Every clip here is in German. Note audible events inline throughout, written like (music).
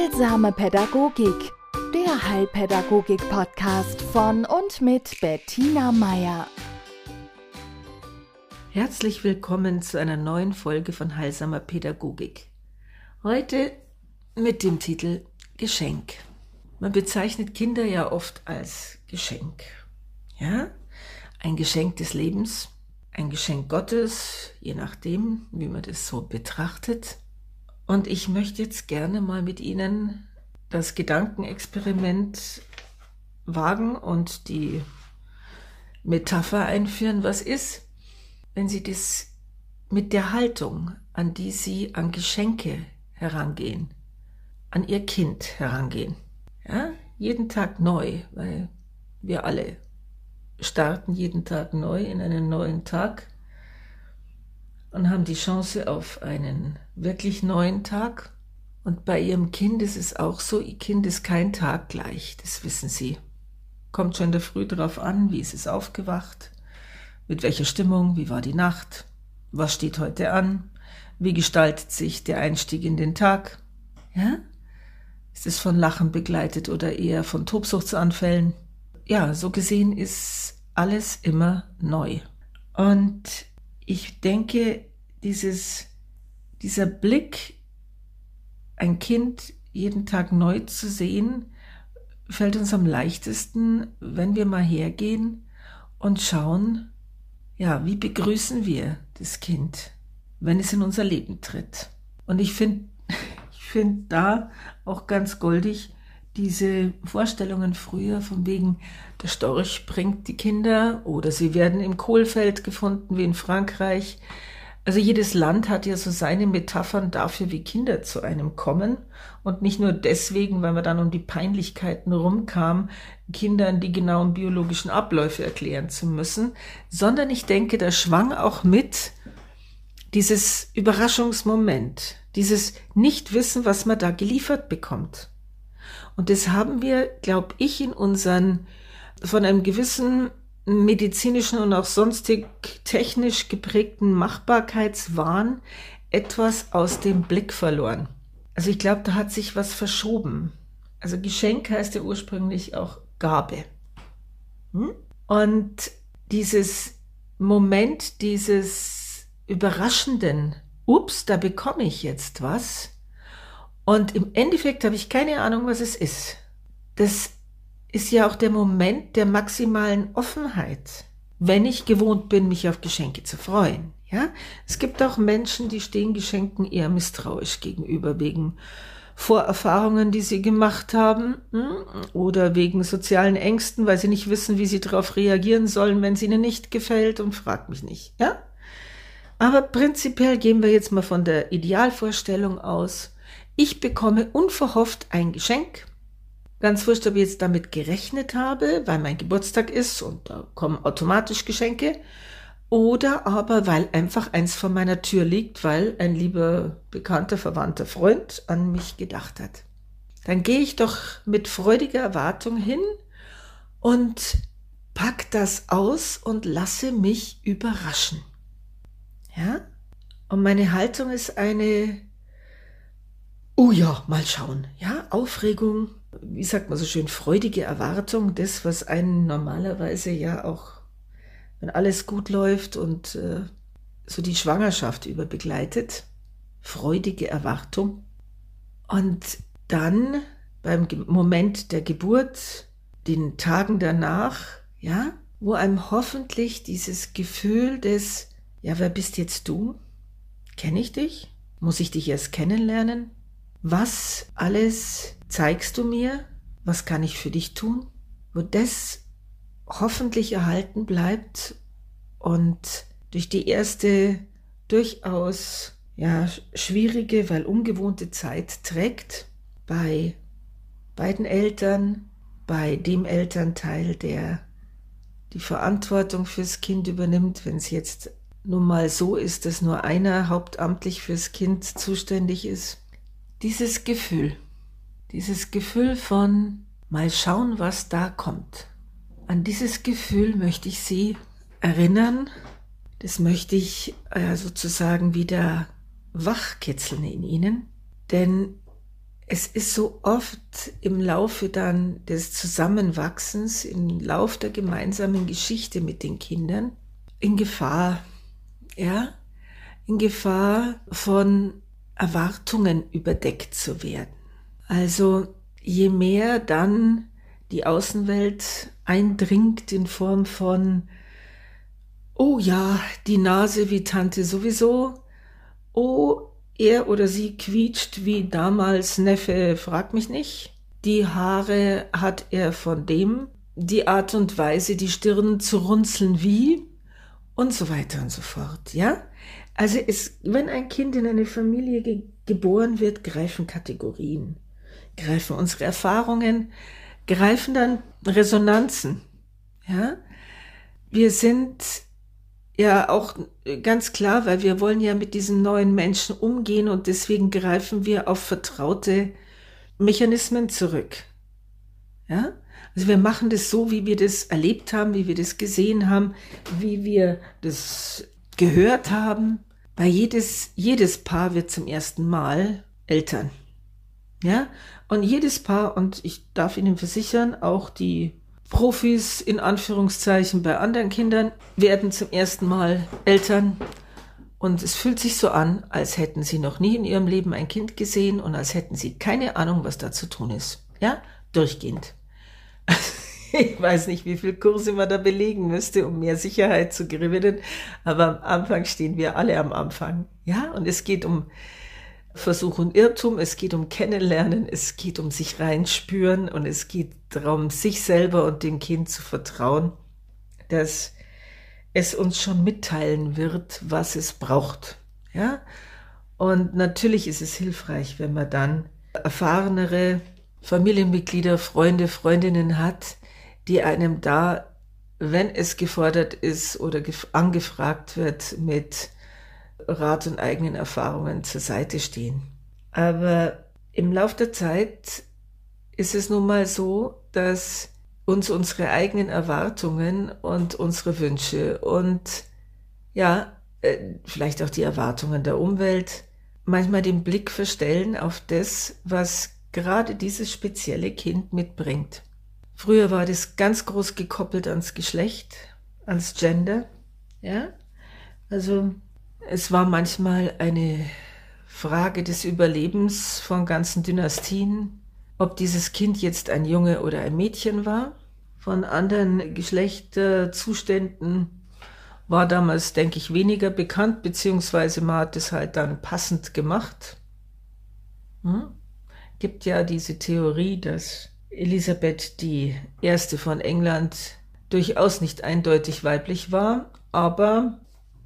Heilsame Pädagogik, der Heilpädagogik-Podcast von und mit Bettina Meier. Herzlich willkommen zu einer neuen Folge von Heilsamer Pädagogik. Heute mit dem Titel Geschenk. Man bezeichnet Kinder ja oft als Geschenk. Ja? Ein Geschenk des Lebens, ein Geschenk Gottes, je nachdem, wie man das so betrachtet. Und ich möchte jetzt gerne mal mit Ihnen das Gedankenexperiment wagen und die Metapher einführen, was ist, wenn Sie das mit der Haltung, an die Sie an Geschenke herangehen, an Ihr Kind herangehen. Ja, jeden Tag neu, weil wir alle starten jeden Tag neu in einen neuen Tag und haben die Chance auf einen wirklich neuen Tag. Und bei ihrem Kind ist es auch so, ihr Kind ist kein Tag gleich, das wissen sie. Kommt schon in der Früh darauf an, wie ist es aufgewacht, mit welcher Stimmung, wie war die Nacht, was steht heute an, wie gestaltet sich der Einstieg in den Tag. Ja? Ist es von Lachen begleitet oder eher von Tobsuchtsanfällen? Ja, so gesehen ist alles immer neu. Und ich denke, dieses, dieser Blick, ein Kind jeden Tag neu zu sehen, fällt uns am leichtesten, wenn wir mal hergehen und schauen, ja, wie begrüßen wir das Kind, wenn es in unser Leben tritt. Und ich finde, (laughs) ich finde da auch ganz goldig, diese Vorstellungen früher von wegen, der Storch bringt die Kinder oder sie werden im Kohlfeld gefunden wie in Frankreich. Also jedes Land hat ja so seine Metaphern dafür, wie Kinder zu einem kommen. Und nicht nur deswegen, weil man dann um die Peinlichkeiten rumkam, Kindern die genauen biologischen Abläufe erklären zu müssen, sondern ich denke, da schwang auch mit dieses Überraschungsmoment, dieses Nichtwissen, was man da geliefert bekommt. Und das haben wir, glaube ich, in unseren von einem gewissen medizinischen und auch sonstig technisch geprägten Machbarkeitswahn etwas aus dem Blick verloren. Also ich glaube, da hat sich was verschoben. Also Geschenk heißt ja ursprünglich auch Gabe. Hm? Und dieses Moment dieses überraschenden, ups, da bekomme ich jetzt was, und im Endeffekt habe ich keine Ahnung, was es ist. Das ist ja auch der Moment der maximalen Offenheit, wenn ich gewohnt bin, mich auf Geschenke zu freuen. Ja, es gibt auch Menschen, die stehen Geschenken eher misstrauisch gegenüber wegen Vorerfahrungen, die sie gemacht haben hm, oder wegen sozialen Ängsten, weil sie nicht wissen, wie sie darauf reagieren sollen, wenn es ihnen nicht gefällt und fragt mich nicht. Ja, aber prinzipiell gehen wir jetzt mal von der Idealvorstellung aus ich bekomme unverhofft ein Geschenk. Ganz wurscht, ob ich jetzt damit gerechnet habe, weil mein Geburtstag ist und da kommen automatisch Geschenke. Oder aber weil einfach eins vor meiner Tür liegt, weil ein lieber bekannter, verwandter Freund an mich gedacht hat. Dann gehe ich doch mit freudiger Erwartung hin und pack das aus und lasse mich überraschen. Ja? Und meine Haltung ist eine Oh ja, mal schauen. Ja, Aufregung, wie sagt man so schön, freudige Erwartung, das, was einen normalerweise ja auch, wenn alles gut läuft und äh, so die Schwangerschaft über begleitet. Freudige Erwartung. Und dann beim Moment der Geburt, den Tagen danach, ja, wo einem hoffentlich dieses Gefühl des, ja, wer bist jetzt du? Kenne ich dich? Muss ich dich erst kennenlernen? Was alles zeigst du mir? Was kann ich für dich tun? Wo das hoffentlich erhalten bleibt und durch die erste durchaus ja schwierige, weil ungewohnte Zeit trägt bei beiden Eltern, bei dem Elternteil, der die Verantwortung fürs Kind übernimmt, wenn es jetzt nun mal so ist, dass nur einer hauptamtlich fürs Kind zuständig ist dieses Gefühl, dieses Gefühl von mal schauen, was da kommt. An dieses Gefühl möchte ich Sie erinnern. Das möchte ich äh, sozusagen wieder wachkitzeln in Ihnen. Denn es ist so oft im Laufe dann des Zusammenwachsens, im Lauf der gemeinsamen Geschichte mit den Kindern in Gefahr, ja, in Gefahr von Erwartungen überdeckt zu werden. Also je mehr dann die Außenwelt eindringt in Form von, oh ja, die Nase wie Tante sowieso, oh, er oder sie quietscht wie damals Neffe, frag mich nicht. Die Haare hat er von dem, die Art und Weise, die Stirn zu runzeln wie und so weiter und so fort, ja? Also es, wenn ein Kind in eine Familie ge geboren wird, greifen Kategorien, greifen unsere Erfahrungen, greifen dann Resonanzen, ja? Wir sind ja, auch ganz klar, weil wir wollen ja mit diesen neuen Menschen umgehen und deswegen greifen wir auf vertraute Mechanismen zurück. Ja? Also wir machen das so, wie wir das erlebt haben, wie wir das gesehen haben, wie wir das gehört haben. Weil jedes, jedes Paar wird zum ersten Mal Eltern. Ja? Und jedes Paar, und ich darf Ihnen versichern, auch die Profis in Anführungszeichen bei anderen Kindern werden zum ersten Mal Eltern und es fühlt sich so an, als hätten sie noch nie in ihrem Leben ein Kind gesehen und als hätten sie keine Ahnung, was da zu tun ist. Ja, durchgehend. (laughs) Ich weiß nicht, wie viel Kurse man da belegen müsste, um mehr Sicherheit zu gewinnen, aber am Anfang stehen wir alle am Anfang. Ja, und es geht um Versuch und Irrtum, es geht um Kennenlernen, es geht um sich reinspüren und es geht darum, sich selber und dem Kind zu vertrauen, dass es uns schon mitteilen wird, was es braucht. Ja? Und natürlich ist es hilfreich, wenn man dann erfahrenere Familienmitglieder, Freunde, Freundinnen hat, die einem da, wenn es gefordert ist oder angefragt wird, mit Rat und eigenen Erfahrungen zur Seite stehen. Aber im Lauf der Zeit ist es nun mal so, dass uns unsere eigenen Erwartungen und unsere Wünsche und ja, äh, vielleicht auch die Erwartungen der Umwelt manchmal den Blick verstellen auf das, was gerade dieses spezielle Kind mitbringt. Früher war das ganz groß gekoppelt ans Geschlecht, ans Gender, ja. Also es war manchmal eine Frage des Überlebens von ganzen Dynastien, ob dieses Kind jetzt ein Junge oder ein Mädchen war. Von anderen Geschlechterzuständen war damals, denke ich, weniger bekannt, beziehungsweise man hat es halt dann passend gemacht. Hm? Gibt ja diese Theorie, dass Elisabeth die erste von England durchaus nicht eindeutig weiblich war, aber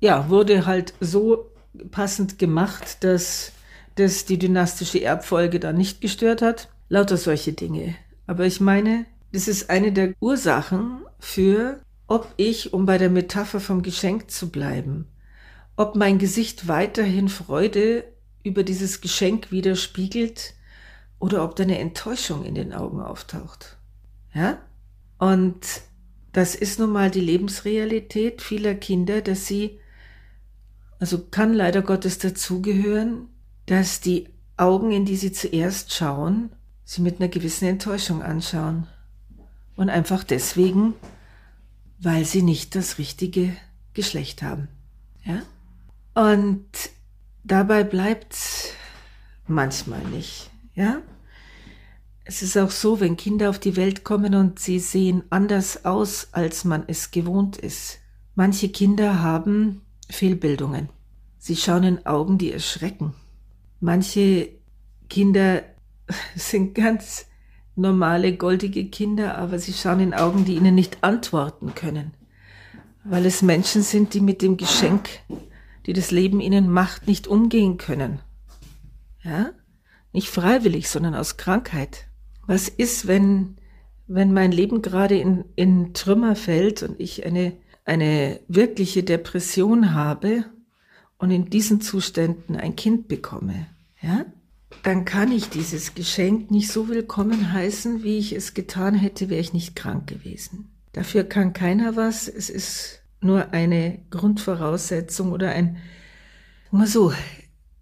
ja, wurde halt so passend gemacht, dass das die dynastische Erbfolge dann nicht gestört hat. Lauter solche Dinge. Aber ich meine, das ist eine der Ursachen für, ob ich, um bei der Metapher vom Geschenk zu bleiben, ob mein Gesicht weiterhin Freude über dieses Geschenk widerspiegelt oder ob da eine Enttäuschung in den Augen auftaucht. Ja? Und das ist nun mal die Lebensrealität vieler Kinder, dass sie also kann leider Gottes dazugehören, dass die Augen, in die sie zuerst schauen, sie mit einer gewissen Enttäuschung anschauen. Und einfach deswegen, weil sie nicht das richtige Geschlecht haben. Ja? Und dabei bleibt's manchmal nicht. Ja? Es ist auch so, wenn Kinder auf die Welt kommen und sie sehen anders aus, als man es gewohnt ist. Manche Kinder haben Fehlbildungen. Sie schauen in Augen, die erschrecken. Manche Kinder (laughs) sind ganz normale, goldige Kinder, aber sie schauen in Augen, die ihnen nicht antworten können, weil es Menschen sind, die mit dem Geschenk, die das Leben ihnen macht, nicht umgehen können. Ja? Nicht freiwillig, sondern aus Krankheit. Was ist, wenn, wenn mein Leben gerade in, in Trümmer fällt und ich eine eine wirkliche Depression habe und in diesen Zuständen ein Kind bekomme, ja, dann kann ich dieses Geschenk nicht so willkommen heißen, wie ich es getan hätte, wäre ich nicht krank gewesen. Dafür kann keiner was. Es ist nur eine Grundvoraussetzung oder ein, nur so,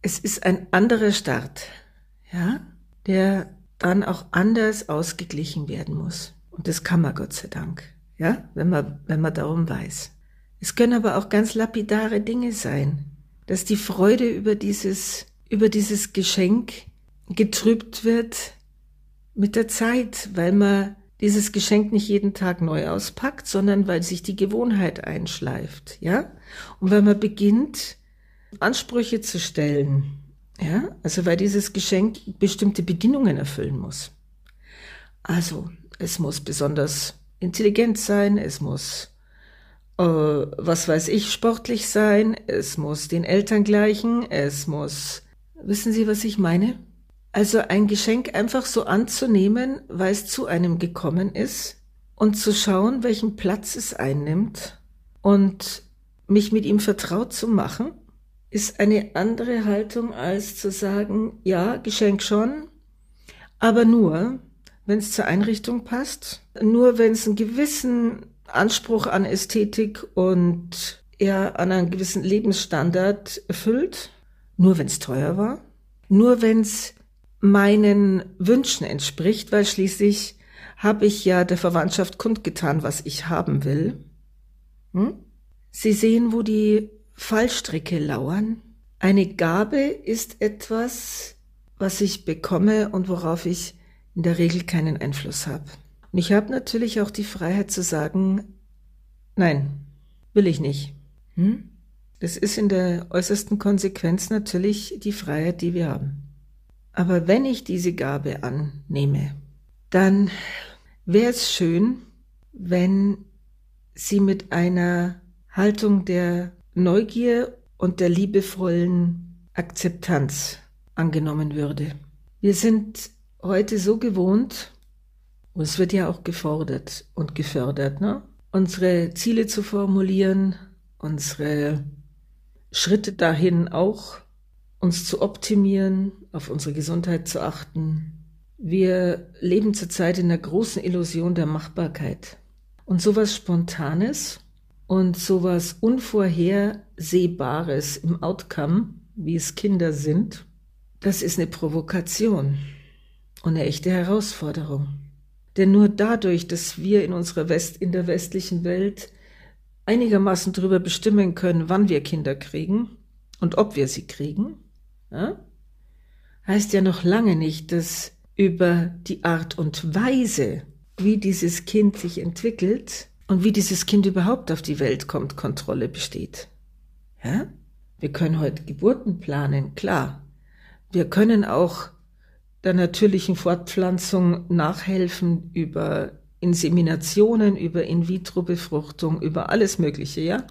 es ist ein anderer Start, ja. der dann auch anders ausgeglichen werden muss. Und das kann man Gott sei Dank, ja, wenn man, wenn man darum weiß. Es können aber auch ganz lapidare Dinge sein, dass die Freude über dieses, über dieses Geschenk getrübt wird mit der Zeit, weil man dieses Geschenk nicht jeden Tag neu auspackt, sondern weil sich die Gewohnheit einschleift, ja? Und weil man beginnt, Ansprüche zu stellen, ja? Also weil dieses Geschenk bestimmte Bedingungen erfüllen muss. Also, es muss besonders intelligent sein, es muss, äh, was weiß ich, sportlich sein, es muss den Eltern gleichen, es muss, wissen Sie, was ich meine? Also ein Geschenk einfach so anzunehmen, weil es zu einem gekommen ist und zu schauen, welchen Platz es einnimmt und mich mit ihm vertraut zu machen, ist eine andere Haltung als zu sagen, ja, Geschenk schon, aber nur, wenn es zur Einrichtung passt, nur wenn es einen gewissen Anspruch an Ästhetik und eher an einen gewissen Lebensstandard erfüllt, nur wenn es teuer war, nur wenn es meinen Wünschen entspricht, weil schließlich habe ich ja der Verwandtschaft kundgetan, was ich haben will. Hm? Sie sehen, wo die Fallstricke lauern. Eine Gabe ist etwas, was ich bekomme und worauf ich in der Regel keinen Einfluss habe. Und ich habe natürlich auch die Freiheit zu sagen, nein, will ich nicht. Hm? Das ist in der äußersten Konsequenz natürlich die Freiheit, die wir haben. Aber wenn ich diese Gabe annehme, dann wäre es schön, wenn sie mit einer Haltung der Neugier und der liebevollen Akzeptanz angenommen würde. Wir sind heute so gewohnt, und es wird ja auch gefordert und gefördert, ne? unsere Ziele zu formulieren, unsere Schritte dahin auch uns zu optimieren, auf unsere Gesundheit zu achten. Wir leben zurzeit in der großen Illusion der Machbarkeit. Und sowas Spontanes und sowas Unvorhersehbares im Outcome, wie es Kinder sind, das ist eine Provokation und eine echte Herausforderung. Denn nur dadurch, dass wir in unserer West, in der westlichen Welt einigermaßen darüber bestimmen können, wann wir Kinder kriegen und ob wir sie kriegen, ja? heißt ja noch lange nicht, dass über die Art und Weise, wie dieses Kind sich entwickelt und wie dieses Kind überhaupt auf die Welt kommt, Kontrolle besteht. Ja? Wir können heute Geburten planen, klar. Wir können auch der natürlichen Fortpflanzung nachhelfen über Inseminationen, über In-vitro-Befruchtung, über alles Mögliche, ja?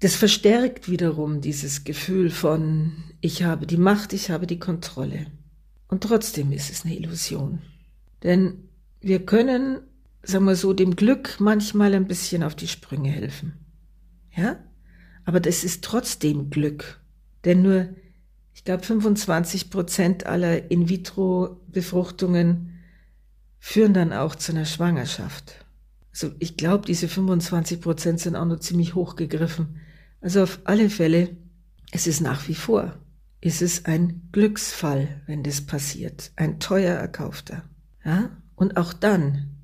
Das verstärkt wiederum dieses Gefühl von, ich habe die Macht, ich habe die Kontrolle. Und trotzdem ist es eine Illusion. Denn wir können, sagen wir so, dem Glück manchmal ein bisschen auf die Sprünge helfen. Ja? Aber das ist trotzdem Glück. Denn nur, ich glaube, 25 Prozent aller In-vitro-Befruchtungen führen dann auch zu einer Schwangerschaft. Also ich glaube, diese 25 Prozent sind auch noch ziemlich hochgegriffen. Also auf alle Fälle, es ist nach wie vor, ist es ein Glücksfall, wenn das passiert, ein teuer erkaufter. Ja? Und auch dann,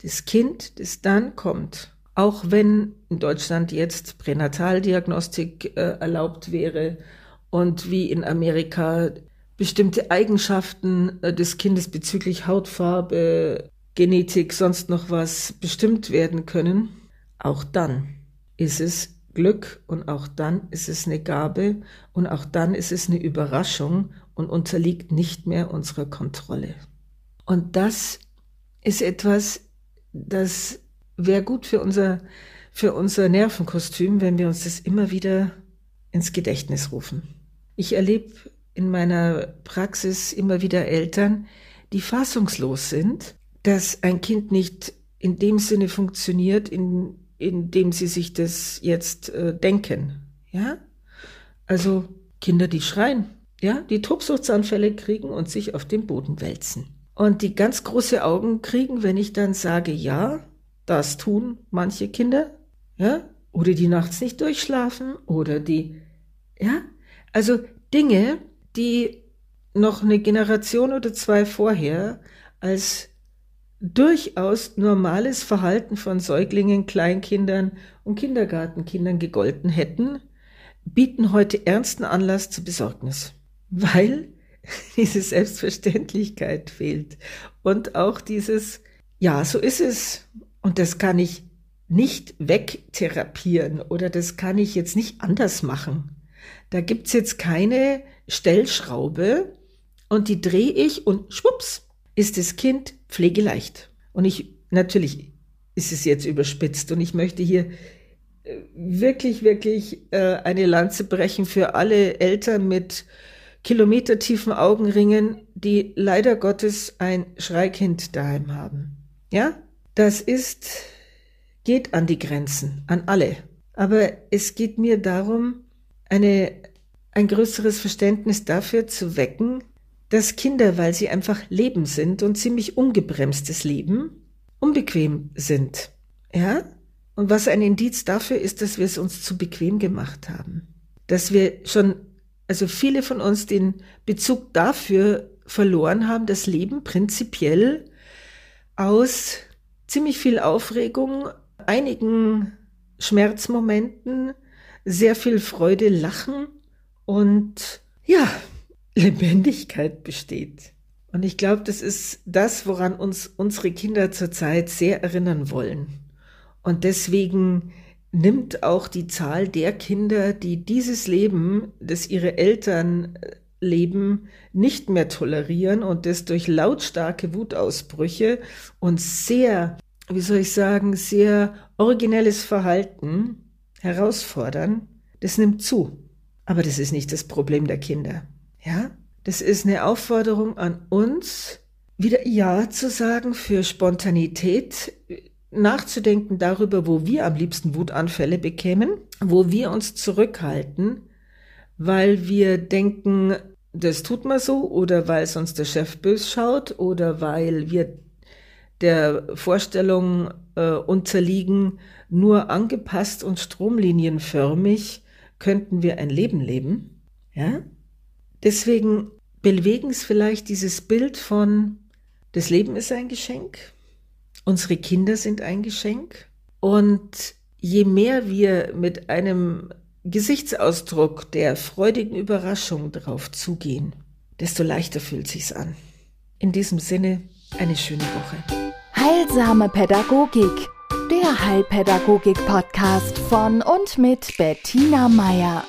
das Kind, das dann kommt, auch wenn in Deutschland jetzt Pränataldiagnostik äh, erlaubt wäre und wie in Amerika bestimmte Eigenschaften äh, des Kindes bezüglich Hautfarbe, Genetik, sonst noch was bestimmt werden können, auch dann ist es Glück und auch dann ist es eine Gabe und auch dann ist es eine Überraschung und unterliegt nicht mehr unserer Kontrolle. Und das ist etwas, das wäre gut für unser, für unser Nervenkostüm, wenn wir uns das immer wieder ins Gedächtnis rufen. Ich erlebe in meiner Praxis immer wieder Eltern, die fassungslos sind, dass ein Kind nicht in dem Sinne funktioniert, in indem sie sich das jetzt äh, denken. Ja? Also Kinder, die schreien, ja, die Tobsuchtsanfälle kriegen und sich auf den Boden wälzen. Und die ganz große Augen kriegen, wenn ich dann sage, ja, das tun manche Kinder, ja, oder die nachts nicht durchschlafen, oder die, ja, also Dinge, die noch eine Generation oder zwei vorher als durchaus normales Verhalten von Säuglingen, Kleinkindern und Kindergartenkindern gegolten hätten, bieten heute ernsten Anlass zur Besorgnis, weil (laughs) diese Selbstverständlichkeit fehlt und auch dieses, ja, so ist es und das kann ich nicht wegtherapieren oder das kann ich jetzt nicht anders machen. Da gibt's jetzt keine Stellschraube und die drehe ich und schwupps ist das Kind pflegeleicht. Und ich, natürlich ist es jetzt überspitzt und ich möchte hier äh, wirklich, wirklich äh, eine Lanze brechen für alle Eltern mit kilometertiefen Augenringen, die leider Gottes ein Schreikind daheim haben. Ja, das ist, geht an die Grenzen, an alle. Aber es geht mir darum, eine, ein größeres Verständnis dafür zu wecken, dass Kinder, weil sie einfach Leben sind und ziemlich ungebremstes Leben, unbequem sind. Ja? Und was ein Indiz dafür ist, dass wir es uns zu bequem gemacht haben. Dass wir schon, also viele von uns den Bezug dafür verloren haben, das Leben prinzipiell aus ziemlich viel Aufregung, einigen Schmerzmomenten, sehr viel Freude, Lachen und ja, Lebendigkeit besteht. Und ich glaube, das ist das, woran uns unsere Kinder zurzeit sehr erinnern wollen. Und deswegen nimmt auch die Zahl der Kinder, die dieses Leben, das ihre Eltern äh, leben, nicht mehr tolerieren und das durch lautstarke Wutausbrüche und sehr, wie soll ich sagen, sehr originelles Verhalten herausfordern, das nimmt zu. Aber das ist nicht das Problem der Kinder. Ja, das ist eine Aufforderung an uns, wieder Ja zu sagen für Spontanität, nachzudenken darüber, wo wir am liebsten Wutanfälle bekämen, wo wir uns zurückhalten, weil wir denken, das tut man so oder weil sonst der Chef bös schaut oder weil wir der Vorstellung äh, unterliegen, nur angepasst und stromlinienförmig könnten wir ein Leben leben. Ja? Deswegen bewegen es vielleicht dieses Bild von, das Leben ist ein Geschenk, unsere Kinder sind ein Geschenk und je mehr wir mit einem Gesichtsausdruck der freudigen Überraschung darauf zugehen, desto leichter fühlt sich's an. In diesem Sinne eine schöne Woche. Heilsame Pädagogik, der Heilpädagogik-Podcast von und mit Bettina Meier.